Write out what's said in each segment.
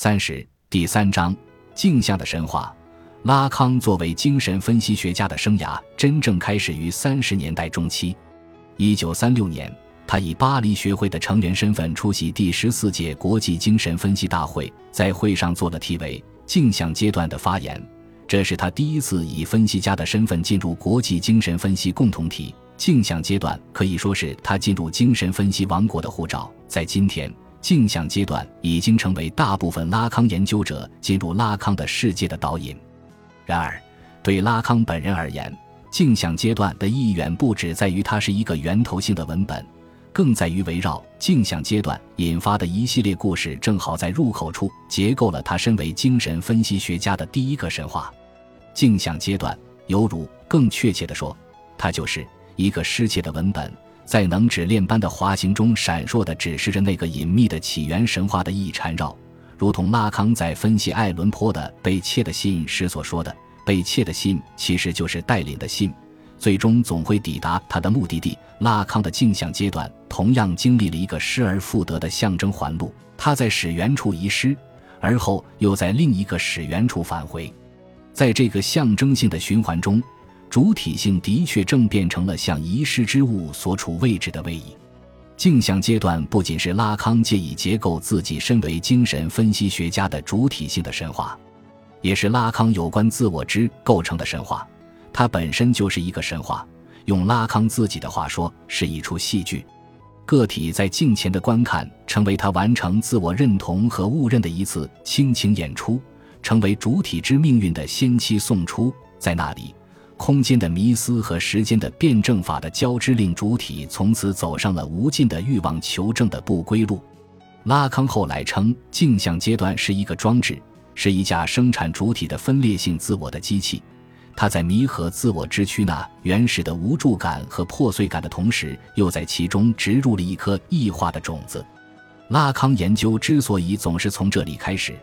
三十第三章镜像的神话。拉康作为精神分析学家的生涯真正开始于三十年代中期。一九三六年，他以巴黎学会的成员身份出席第十四届国际精神分析大会，在会上做了题为“镜像阶段”的发言。这是他第一次以分析家的身份进入国际精神分析共同体。镜像阶段可以说是他进入精神分析王国的护照。在今天。镜像阶段已经成为大部分拉康研究者进入拉康的世界的导引。然而，对拉康本人而言，镜像阶段的意义远不止在于它是一个源头性的文本，更在于围绕镜像阶段引发的一系列故事，正好在入口处结构了他身为精神分析学家的第一个神话。镜像阶段，犹如更确切地说，它就是一个失窃的文本。在能指链般的滑行中闪烁的，指示着那个隐秘的起源神话的意义缠绕，如同拉康在分析爱伦坡的被窃的信时所说的：“被窃的信其实就是带领的信，最终总会抵达他的目的地。”拉康的镜像阶段同样经历了一个失而复得的象征环路，他在始源处遗失，而后又在另一个始源处返回，在这个象征性的循环中。主体性的确正变成了像遗失之物所处位置的位移。镜像阶段不仅是拉康借以结构自己身为精神分析学家的主体性的神话，也是拉康有关自我之构成的神话。它本身就是一个神话。用拉康自己的话说，是一出戏剧。个体在镜前的观看，成为他完成自我认同和误认的一次倾情演出，成为主体之命运的先期送出。在那里。空间的迷思和时间的辩证法的交织，令主体从此走上了无尽的欲望求证的不归路。拉康后来称，镜像阶段是一个装置，是一架生产主体的分裂性自我的机器。它在弥合自我之躯那原始的无助感和破碎感的同时，又在其中植入了一颗异化的种子。拉康研究之所以总是从这里开始。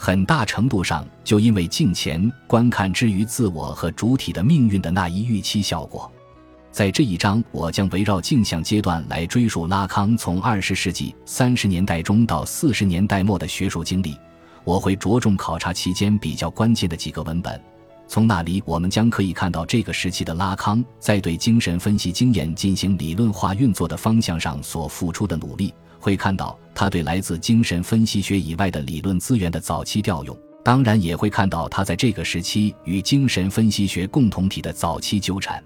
很大程度上，就因为镜前观看之于自我和主体的命运的那一预期效果，在这一章，我将围绕镜像阶段来追溯拉康从二十世纪三十年代中到四十年代末的学术经历。我会着重考察期间比较关键的几个文本，从那里我们将可以看到这个时期的拉康在对精神分析经验进行理论化运作的方向上所付出的努力。会看到他对来自精神分析学以外的理论资源的早期调用，当然也会看到他在这个时期与精神分析学共同体的早期纠缠。